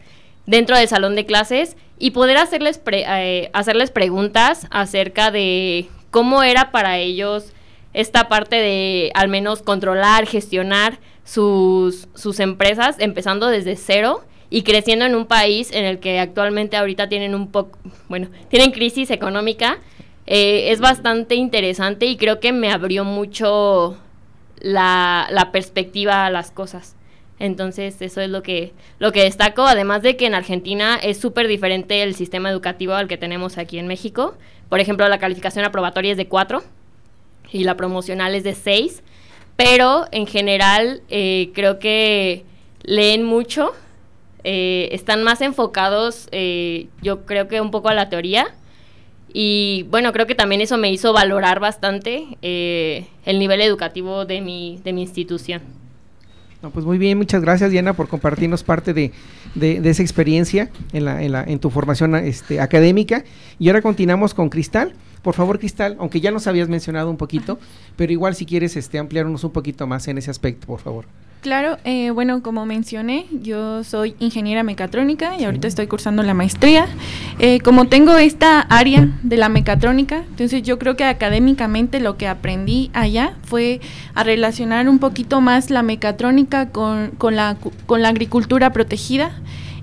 dentro del salón de clases y poder hacerles, eh, hacerles preguntas acerca de cómo era para ellos esta parte de al menos controlar, gestionar sus, sus empresas, empezando desde cero y creciendo en un país en el que actualmente ahorita tienen un poco, bueno, tienen crisis económica. Eh, es bastante interesante y creo que me abrió mucho la, la perspectiva a las cosas. Entonces, eso es lo que, lo que destaco, además de que en Argentina es súper diferente el sistema educativo al que tenemos aquí en México. Por ejemplo, la calificación aprobatoria es de 4 y la promocional es de 6, pero en general eh, creo que leen mucho, eh, están más enfocados, yo creo que un poco a la teoría. Y bueno, creo que también eso me hizo valorar bastante el nivel educativo de mi, de mi institución pues muy bien, muchas gracias Diana por compartirnos parte de, esa experiencia en, la, en, la, en tu formación este, académica. Y ahora continuamos con Cristal. Por favor, Cristal, aunque ya nos habías mencionado un poquito, pero igual si quieres este, ampliarnos un poquito más en ese aspecto, por favor. Claro, eh, bueno, como mencioné, yo soy ingeniera mecatrónica y ahorita estoy cursando la maestría. Eh, como tengo esta área de la mecatrónica, entonces yo creo que académicamente lo que aprendí allá fue a relacionar un poquito más la mecatrónica con, con, la, con la agricultura protegida.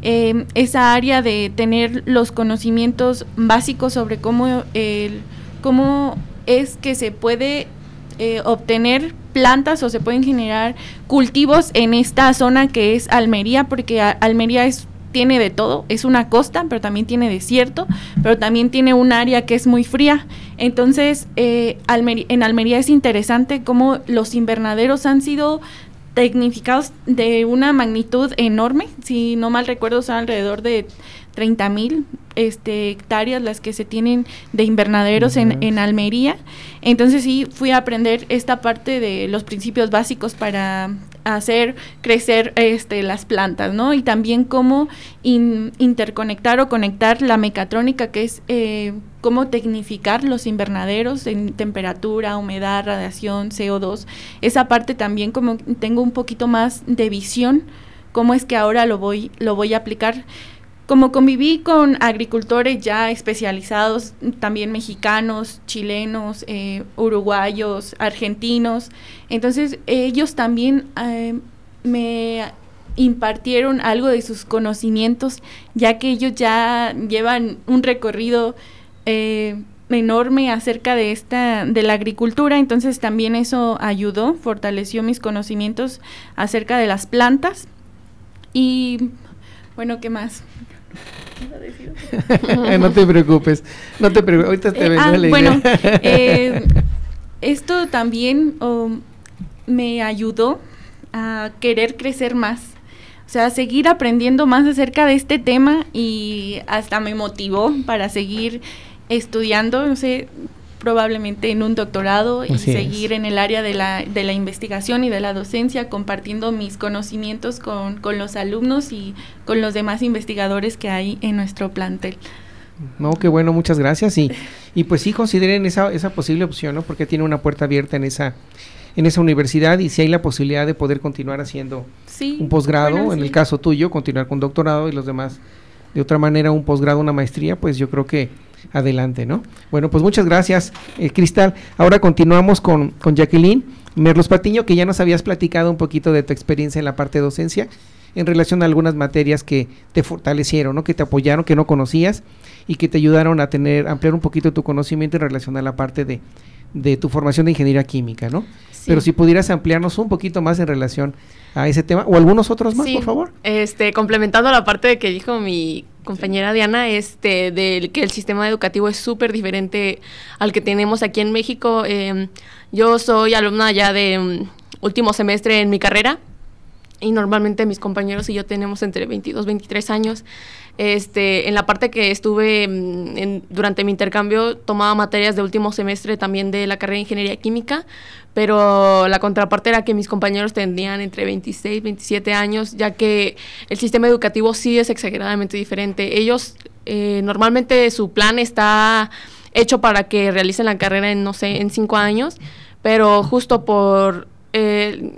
Eh, esa área de tener los conocimientos básicos sobre cómo, el, cómo es que se puede obtener plantas o se pueden generar cultivos en esta zona que es Almería, porque Almería es tiene de todo, es una costa, pero también tiene desierto, pero también tiene un área que es muy fría. Entonces, eh, en Almería es interesante cómo los invernaderos han sido tecnificados de una magnitud enorme, si no mal recuerdo son alrededor de 30 mil este, hectáreas las que se tienen de invernaderos en, en, Almería. Entonces sí fui a aprender esta parte de los principios básicos para hacer crecer este, las plantas, ¿no? Y también cómo interconectar o conectar la mecatrónica, que es eh, cómo tecnificar los invernaderos en temperatura, humedad, radiación, CO2. Esa parte también como tengo un poquito más de visión, cómo es que ahora lo voy, lo voy a aplicar como conviví con agricultores ya especializados, también mexicanos, chilenos, eh, uruguayos, argentinos, entonces ellos también eh, me impartieron algo de sus conocimientos, ya que ellos ya llevan un recorrido eh, enorme acerca de esta de la agricultura, entonces también eso ayudó, fortaleció mis conocimientos acerca de las plantas y bueno, ¿qué más? No te preocupes, no te preocupes, ahorita te Eh, vengo ah, la idea. bueno, (laughs) eh, esto también um, me ayudó a querer crecer más. O sea, seguir aprendiendo más acerca de este tema y hasta me motivó para seguir estudiando, no sé, probablemente en un doctorado y es. seguir en el área de la, de la investigación y de la docencia, compartiendo mis conocimientos con, con los alumnos y con los demás investigadores que hay en nuestro plantel. No, qué bueno, muchas gracias. Y, y pues sí consideren esa, esa posible opción, ¿no? Porque tiene una puerta abierta en esa, en esa universidad y si hay la posibilidad de poder continuar haciendo Sí, un posgrado, bueno, en sí. el caso tuyo, continuar con doctorado y los demás de otra manera un posgrado, una maestría, pues yo creo que adelante, ¿no? Bueno, pues muchas gracias, eh, Cristal. Ahora continuamos con, con Jacqueline Merlos Patiño, que ya nos habías platicado un poquito de tu experiencia en la parte de docencia en relación a algunas materias que te fortalecieron, ¿no? Que te apoyaron, que no conocías y que te ayudaron a tener, ampliar un poquito tu conocimiento en relación a la parte de, de tu formación de ingeniería química, ¿no? Sí. Pero si pudieras ampliarnos un poquito más en relación a ese tema o algunos otros más, Sí, por favor. Este, complementando la parte de que dijo mi compañera Diana, este, del que el sistema educativo es súper diferente al que tenemos aquí en México. Eh, yo soy alumna ya de mm, último semestre en mi carrera y normalmente mis compañeros y yo tenemos entre 22, 23 años. Este, en la parte que estuve mm, en- durante mi intercambio tomaba materias de último semestre también de la carrera de ingeniería química, pero la contraparte era que mis compañeros tenían entre 26, 27 años, ya que el sistema educativo sí es exageradamente diferente. Ellos eh, normalmente su plan está hecho para que realicen la carrera en, no sé, en cinco años, pero justo por eh,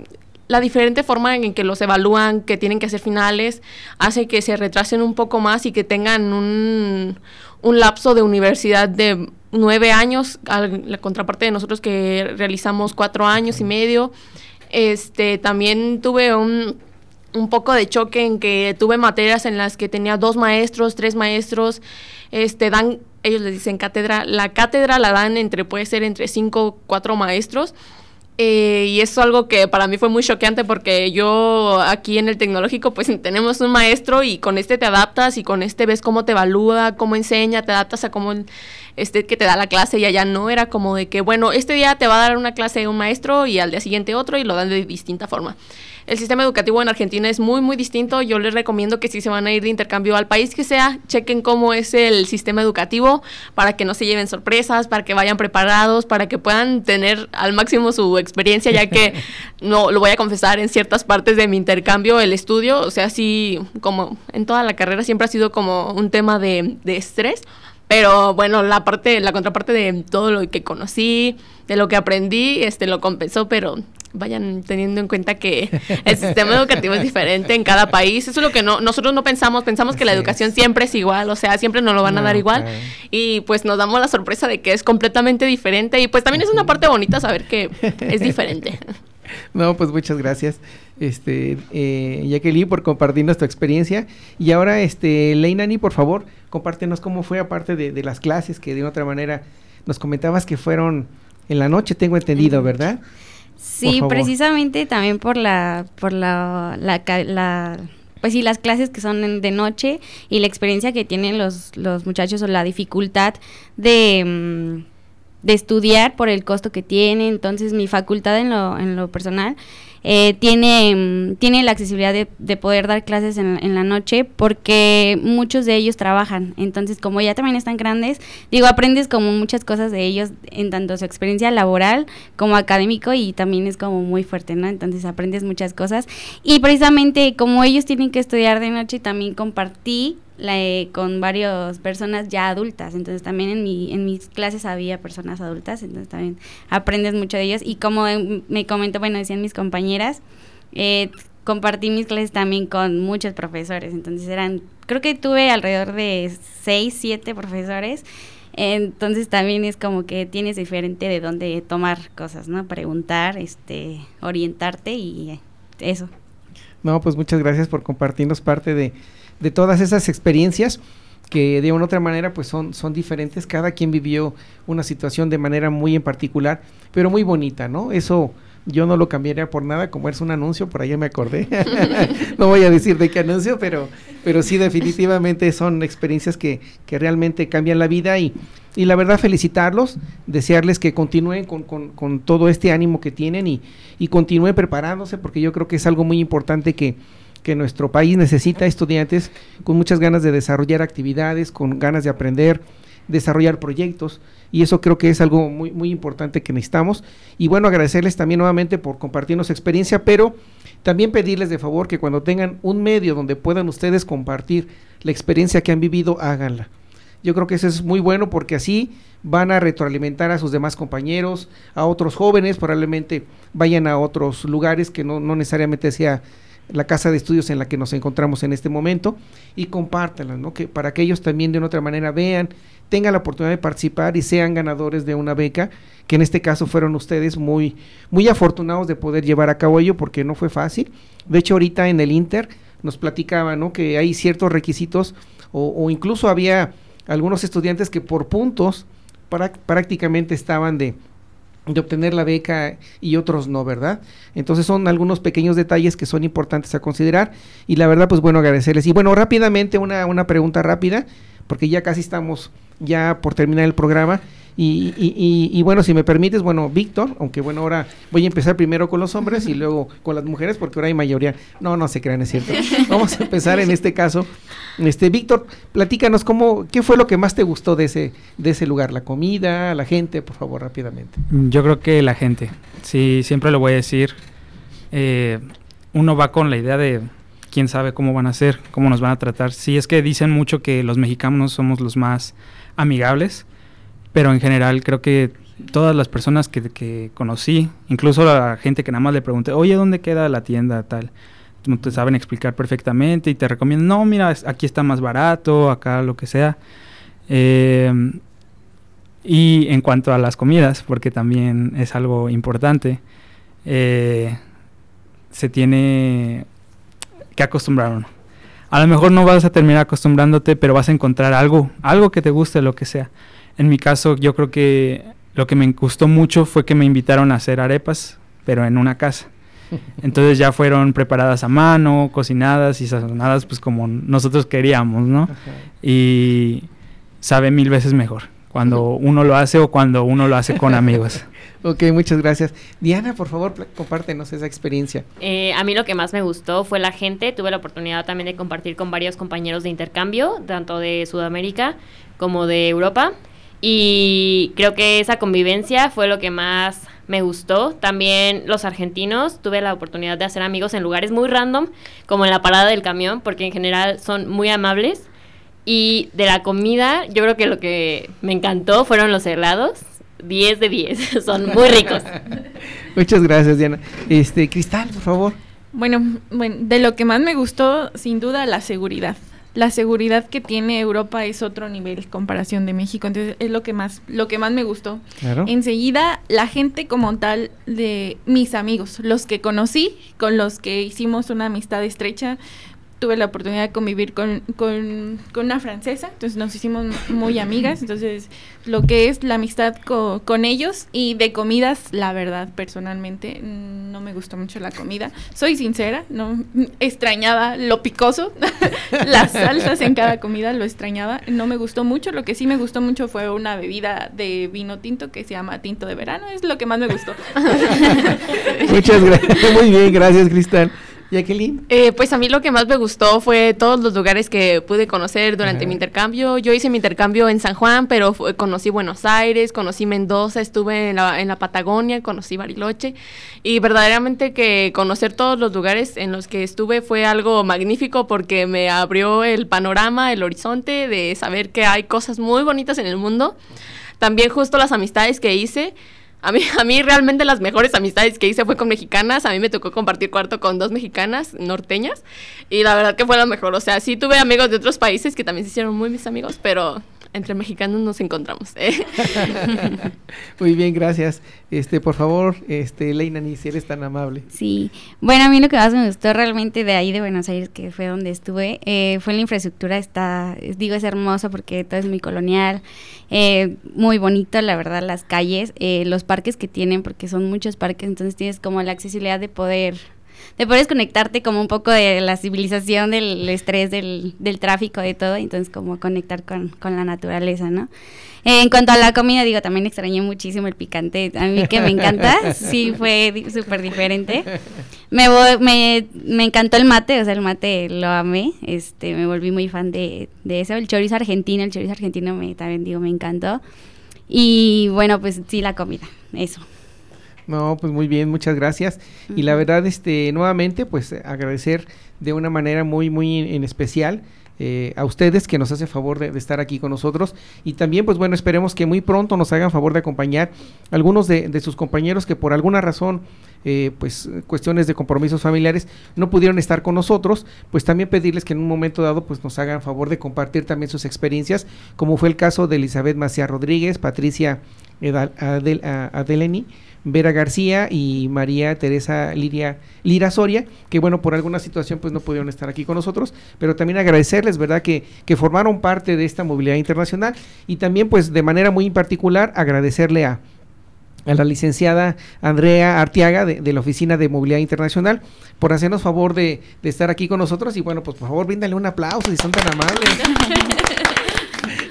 la diferente forma en que los evalúan, que tienen que hacer finales, hace que se retrasen un poco más y que tengan un, un lapso de universidad de nueve años, a la contraparte de nosotros que realizamos cuatro años y medio. Este, también tuve un, un poco de choque en que tuve materias en las que tenía dos maestros, tres maestros, este, dan, ellos les dicen cátedra, la cátedra la dan entre, puede ser entre cinco, cuatro maestros, eh, y eso es algo que para mí fue muy choqueante porque yo aquí en el tecnológico pues tenemos un maestro y con este te adaptas y con este ves cómo te evalúa, cómo enseña, te adaptas a cómo este que te da la clase y allá no era como de que bueno, este día te va a dar una clase un maestro y al día siguiente otro y lo dan de distinta forma. El sistema educativo en Argentina es muy, muy distinto. Yo les recomiendo que si se van a ir de intercambio al país que sea, chequen cómo es el sistema educativo para que no se lleven sorpresas, para que vayan preparados, para que puedan tener al máximo su experiencia, ya que (laughs) no lo voy a confesar en ciertas partes de mi intercambio, el estudio, o sea, sí, como en toda la carrera siempre ha sido como un tema de, de estrés. Pero bueno, la parte, la contraparte de todo lo que conocí, de lo que aprendí, este lo compensó, pero vayan teniendo en cuenta que el sistema educativo es diferente en cada país. Eso es lo que no, nosotros no pensamos, pensamos que la educación siempre es igual, o sea, siempre nos lo van a dar igual. Y pues nos damos la sorpresa de que es completamente diferente. Y pues también es una parte bonita saber que es diferente. (laughs) No, pues muchas gracias, este, eh, Jacqueline, por compartirnos tu experiencia. Y ahora, este, Leinani, por favor, compártenos cómo fue, aparte de, de las clases, que de otra manera nos comentabas que fueron en la noche, tengo entendido, ¿verdad? Sí, precisamente también por la, por la, la, la- pues sí, las clases que son de noche y la experiencia que tienen los, los muchachos o la dificultad de, mm, de estudiar por el costo que tiene. Entonces, mi facultad en lo, en lo personal eh, tiene, mm, tiene la accesibilidad de, de poder dar clases en, en la noche porque muchos de ellos trabajan. Entonces, como ya también están grandes, digo, aprendes como muchas cosas de ellos en tanto su experiencia laboral como académico y también es como muy fuerte, ¿no? Entonces aprendes muchas cosas. Y precisamente como ellos tienen que estudiar de noche, también compartí la, eh, con varias personas ya adultas. Entonces también en, mi, en mis clases había personas adultas, entonces también aprendes mucho de ellos. Y como eh, me comentó, bueno, decían mis compañeras, eh, compartí mis clases también con muchos profesores. Entonces eran, creo que tuve alrededor de seis, siete profesores. Entonces también es como que tienes diferente de dónde tomar cosas, ¿no? Preguntar, este, orientarte y eso. No, pues muchas gracias por compartirnos parte de, de todas esas experiencias que de una u otra manera pues son, son diferentes. Cada quien vivió una situación de manera muy en particular, pero muy bonita, ¿no? Eso yo no lo cambiaría por nada, como es un anuncio, por ahí me acordé. (laughs) no voy a decir de qué anuncio, pero, pero sí definitivamente son experiencias que, que realmente cambian la vida y, y la verdad felicitarlos, desearles que continúen con, con, con todo este ánimo que tienen y, y continúen preparándose, porque yo creo que es algo muy importante que, que nuestro país necesita estudiantes con muchas ganas de desarrollar actividades, con ganas de aprender, desarrollar proyectos y eso creo que es algo muy muy importante que necesitamos. Y bueno agradecerles también nuevamente por compartirnos experiencia pero también pedirles de favor que cuando tengan un medio donde puedan ustedes compartir la experiencia que han vivido háganla. Yo creo que eso es muy bueno porque así van a retroalimentar a sus demás compañeros, a otros jóvenes, probablemente vayan a otros lugares que no, no necesariamente sea la casa de estudios en la que nos encontramos en este momento y compártanla, ¿no? Que para que ellos también de otra manera vean, tengan la oportunidad de participar y sean ganadores de una beca, que en este caso fueron ustedes muy muy afortunados de poder llevar a cabo ello porque no fue fácil. De hecho, ahorita en el Inter nos platicaba, ¿no? Que hay ciertos requisitos o, o incluso había algunos estudiantes que por puntos prácticamente estaban de, de obtener la beca y otros no, ¿verdad? Entonces son algunos pequeños detalles que son importantes a considerar y la verdad pues bueno agradecerles. Y bueno, rápidamente una, una pregunta rápida, porque ya casi estamos ya por terminar el programa. Y, y, y, y, bueno, si me permites, bueno, Víctor, aunque bueno, ahora voy a empezar primero con los hombres y luego con las mujeres, porque ahora hay mayoría. No, no se crean, es cierto. Vamos a empezar en este caso. Este, Víctor, platícanos cómo, qué fue lo que más te gustó de ese, de ese lugar, la comida, la gente, por favor, rápidamente. Yo creo que la gente. Sí, siempre lo voy a decir. Eh, uno va con la idea de quién sabe cómo van a ser, cómo nos van a tratar. Sí, es que dicen mucho que los mexicanos somos los más amigables pero en general creo que todas las personas que, que, conocí, incluso la gente que nada más le pregunté, oye, ¿dónde queda la tienda tal? No te saben explicar perfectamente y te recomiendan, no, mira, aquí está más barato, acá lo que sea. Eh, y en cuanto a las comidas, porque también es algo importante, eh, se tiene que acostumbrar A lo mejor no vas a terminar acostumbrándote, pero vas a encontrar algo, algo que te guste, lo que sea. En mi caso, yo creo que lo que me gustó mucho fue que me invitaron a hacer arepas, pero en una casa. (laughs) Entonces ya fueron preparadas a mano, cocinadas y sazonadas pues como nosotros queríamos, ¿no? Ajá. Y sabe mil veces mejor cuando uno lo hace o cuando uno lo hace con amigos. (laughs) ok, muchas gracias. Diana, por favor, compártenos esa experiencia. Eh, a mí lo que más me gustó fue la gente. Tuve la oportunidad también de compartir con varios compañeros de intercambio, tanto de Sudamérica como de Europa. Y creo que esa convivencia fue lo que más me gustó. También los argentinos, tuve la oportunidad de hacer amigos en lugares muy random, como en la parada del camión, porque en general son muy amables. Y de la comida, yo creo que lo que me encantó fueron los helados. 10 de 10, (laughs) son muy ricos. (laughs) Muchas gracias, Diana. Este, Cristal, por favor. Bueno, bueno, de lo que más me gustó, sin duda, la seguridad la seguridad que tiene Europa es otro nivel comparación de México. Entonces es lo que más, lo que más me gustó. Claro. Enseguida, la gente como tal de mis amigos, los que conocí, con los que hicimos una amistad estrecha, tuve la oportunidad de convivir con, con, con, una francesa, entonces nos hicimos muy amigas, entonces lo que es la amistad co, con ellos y de comidas, la verdad, personalmente, no me gustó mucho la comida, soy sincera, no extrañaba lo picoso, (laughs) las salsas en cada comida lo extrañaba, no me gustó mucho, lo que sí me gustó mucho fue una bebida de vino tinto que se llama tinto de verano, es lo que más me gustó. Muchas gracias, (laughs) muy bien, gracias Cristal. Jacqueline. Eh, pues a mí lo que más me gustó fue todos los lugares que pude conocer durante Ajá. mi intercambio. Yo hice mi intercambio en San Juan, pero fue, conocí Buenos Aires, conocí Mendoza, estuve en la, en la, Patagonia, conocí Bariloche. Y verdaderamente que conocer todos los lugares en los que estuve fue algo magnífico porque me abrió el panorama, el horizonte de saber que hay cosas muy bonitas en el mundo. También justo las amistades que hice. A mí, a mí realmente las mejores amistades que hice fue con mexicanas. A mí me tocó compartir cuarto con dos mexicanas norteñas. Y la verdad que fue lo mejor. O sea, sí tuve amigos de otros países que también se hicieron muy mis amigos, pero entre mexicanos nos encontramos. ¿eh? (laughs) Muy bien, gracias. Este, por favor, este, Leina, ni si eres tan amable. Sí, bueno, a mí lo que más me gustó realmente de ahí de Buenos Aires, que fue donde estuve, eh, fue la infraestructura, está, digo, es hermoso porque todo es muy colonial, eh, muy bonito, la verdad, las calles, eh, los parques que tienen, porque son muchos parques, entonces tienes como la accesibilidad de poder te puedes conectarte como un poco de la civilización, del estrés, del, del tráfico, de todo, entonces como conectar con, con la naturaleza, ¿no? Eh, en cuanto a la comida, digo, también extrañé muchísimo el picante, a mí que me encanta, (laughs) sí fue súper diferente. Me, me, me, encantó el mate, o sea, el mate lo amé, este, me volví muy fan de, de eso, el chorizo argentino, el chorizo argentino me, también digo, me encantó. Y bueno, pues sí, la comida, eso. No, pues muy bien, muchas gracias. Y la verdad, este, nuevamente, pues agradecer de una manera muy, muy en especial eh, a ustedes que nos hacen favor de, estar aquí con nosotros. Y también, pues bueno, esperemos que muy pronto nos hagan favor de acompañar algunos de, sus compañeros que por alguna razón, eh, pues cuestiones de compromisos familiares, no pudieron estar con nosotros, pues también pedirles que en un momento dado, pues nos hagan favor de compartir también sus experiencias, como fue el caso de Elizabeth Macías Rodríguez, Patricia Adeleni. Vera García y María Teresa Liria, Lira Soria, que bueno, por alguna situación pues no pudieron estar aquí con nosotros, pero también agradecerles, ¿verdad?, que, que formaron parte de esta movilidad internacional y también pues de manera muy particular agradecerle a, a la licenciada Andrea Artiaga de, la Oficina de Movilidad Internacional por hacernos favor de, de, estar aquí con nosotros y bueno, pues por favor bríndale un aplauso si son tan amables. (laughs)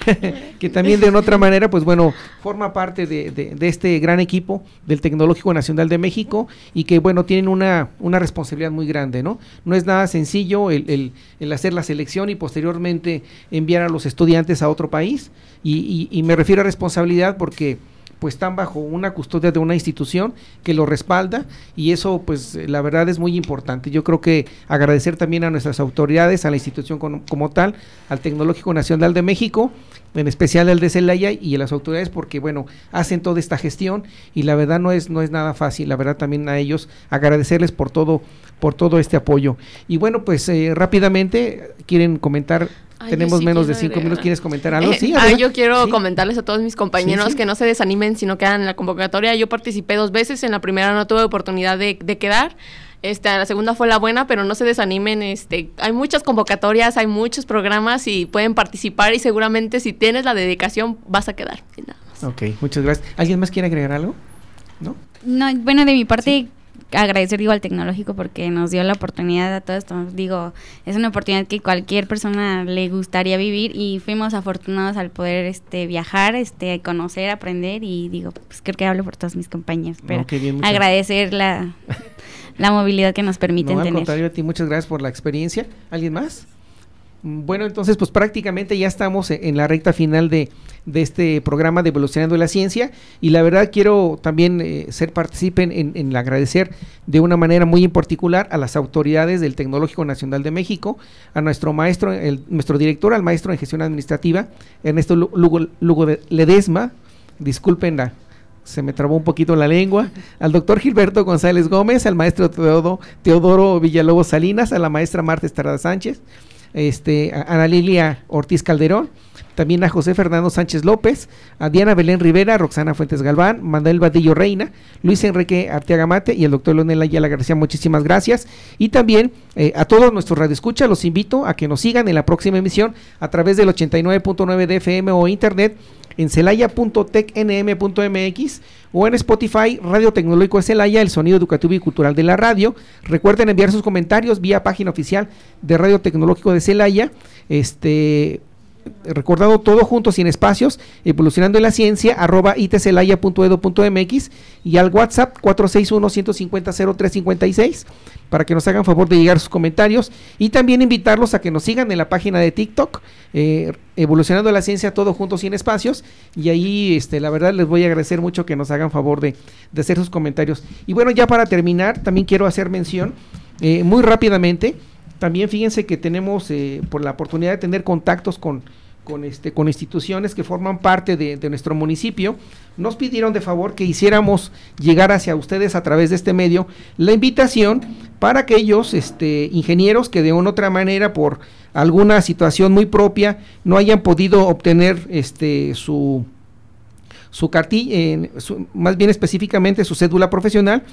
(laughs) que también de otra manera, pues bueno, forma parte de, este gran equipo del Tecnológico Nacional de México y que bueno, tienen una, una responsabilidad muy grande, ¿no? No es nada sencillo el, el, hacer la selección y posteriormente enviar a los estudiantes a otro país y, y me refiero a responsabilidad porque pues están bajo una custodia de una institución que lo respalda y eso pues la verdad es muy importante. Yo creo que agradecer también a nuestras autoridades, a la institución como, tal, al Tecnológico Nacional de México, en especial al de Celaya y a las autoridades porque bueno, hacen toda esta gestión y la verdad no es no es nada fácil, la verdad también a ellos agradecerles por todo por todo este apoyo. Y bueno, pues eh, rápidamente quieren comentar tenemos menos de cinco minutos. ¿Quieres comentar algo? Sí, ah, yo quiero comentarles a todos mis compañeros que no se desanimen si no quedan en la convocatoria. Yo participé dos veces. En la primera no tuve oportunidad de, quedar. Este, la segunda fue la buena, pero no se desanimen. Este, hay muchas convocatorias, hay muchos programas y pueden participar y seguramente si tienes la dedicación vas a quedar. Nada Ok, muchas gracias. ¿Alguien más quiere agregar algo? ¿No? No, bueno, de mi parte agradecer digo al tecnológico porque nos dio la oportunidad a todo esto. Digo, es una oportunidad que cualquier persona le gustaría vivir y fuimos afortunados al poder este viajar, este conocer, aprender y digo, pues creo que hablo por todos mis compañeros, pero agradecer la, la movilidad que nos permiten no, al contrario a ti, muchas gracias por la experiencia. ¿Alguien más? Bueno, entonces pues prácticamente ya estamos e-, en la recta final de, este programa de Evolucionando la Ciencia y la verdad quiero también eh, ser participen en, en agradecer de una manera muy en particular a las autoridades del Tecnológico Nacional de México, a nuestro maestro, el, nuestro director, al maestro en gestión administrativa, Ernesto Lugo, Lugo Ledesma, disculpen la, se me trabó un poquito la lengua, al doctor Gilberto González Gómez, al maestro Teodoro, Villalobos Salinas, a la maestra Marta Estrada Sánchez, este, a Ana Lilia Ortiz Calderón, también a José Fernando Sánchez López, a Diana Belén Rivera, Roxana Fuentes Galván, Manuel Vadillo Reina, Luis Enrique Arteaga Mate y el doctor Leonel Ayala García, muchísimas gracias. Y también eh, a todos nuestros radioescuchas, los invito a que nos sigan en la próxima emisión a través del 89.9 de FM o internet en celaya.tecnm.mx o en Spotify Radio Tecnológico de Celaya, el sonido educativo y cultural de la radio. Recuerden enviar sus comentarios vía página oficial de Radio Tecnológico de Celaya. Este recordado todo junto sin espacios, evolucionando en la ciencia, arroba itcelaya.edu.mx y al WhatsApp 461-150-0356 para que nos hagan favor de llegar sus comentarios y también invitarlos a que nos sigan en la página de TikTok, eh, evolucionando la ciencia todo junto sin espacios y ahí este, la verdad les voy a agradecer mucho que nos hagan favor de, hacer sus comentarios. Y bueno, ya para terminar, también quiero hacer mención eh, muy rápidamente, también fíjense que tenemos eh, por la oportunidad de tener contactos con con, este, con instituciones que forman parte de, nuestro municipio, nos pidieron de favor que hiciéramos llegar hacia ustedes a través de este medio la invitación para aquellos este, ingenieros que de una u otra manera, por alguna situación muy propia, no hayan podido obtener este, su, su cartilla, más bien específicamente su cédula profesional,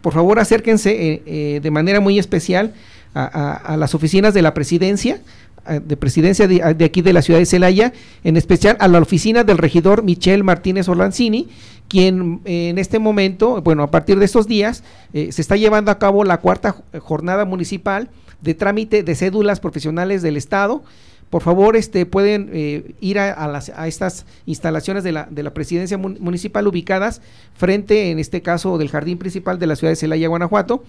por favor acérquense eh, eh, de manera muy especial a, las oficinas de la presidencia, de presidencia de, aquí de la ciudad de Celaya, en especial a la oficina del regidor Michel Martínez Orlanzini, quien eh, en este momento, bueno, a partir de estos días, eh, se está llevando a cabo la cuarta jornada municipal de trámite de cédulas profesionales del Estado. Por favor, este, pueden eh, ir a, a, las, a, estas instalaciones de la, de la presidencia mun municipal ubicadas frente, en este caso, del jardín principal de la ciudad de Celaya, Guanajuato,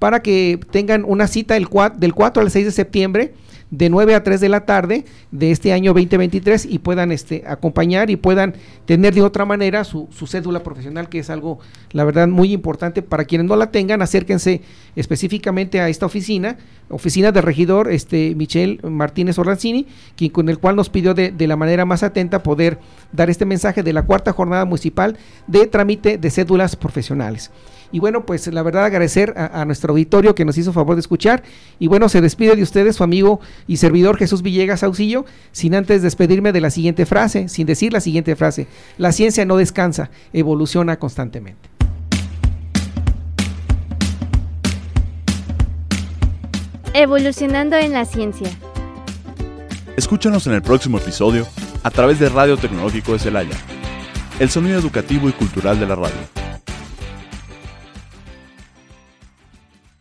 para que tengan una cita el 4, del 4 al 6 de septiembre de 9 a 3 de la tarde de este año 2023 y puedan este, acompañar y puedan tener de otra manera su, su, cédula profesional, que es algo, la verdad, muy importante. Para quienes no la tengan, acérquense específicamente a esta oficina, oficina del regidor este, Michel Martínez Orlanzini, quien, con el cual nos pidió de, de la manera más atenta poder dar este mensaje de la cuarta jornada municipal de trámite de cédulas profesionales. Y bueno, pues la verdad agradecer a, a, nuestro auditorio que nos hizo favor de escuchar. Y bueno, se despide de ustedes su amigo y servidor Jesús Villegas Auxillo, sin antes despedirme de la siguiente frase, sin decir la siguiente frase. La ciencia no descansa, evoluciona constantemente. Evolucionando en la ciencia. Escúchanos en el próximo episodio a través de Radio Tecnológico de Celaya, el sonido educativo y cultural de la radio.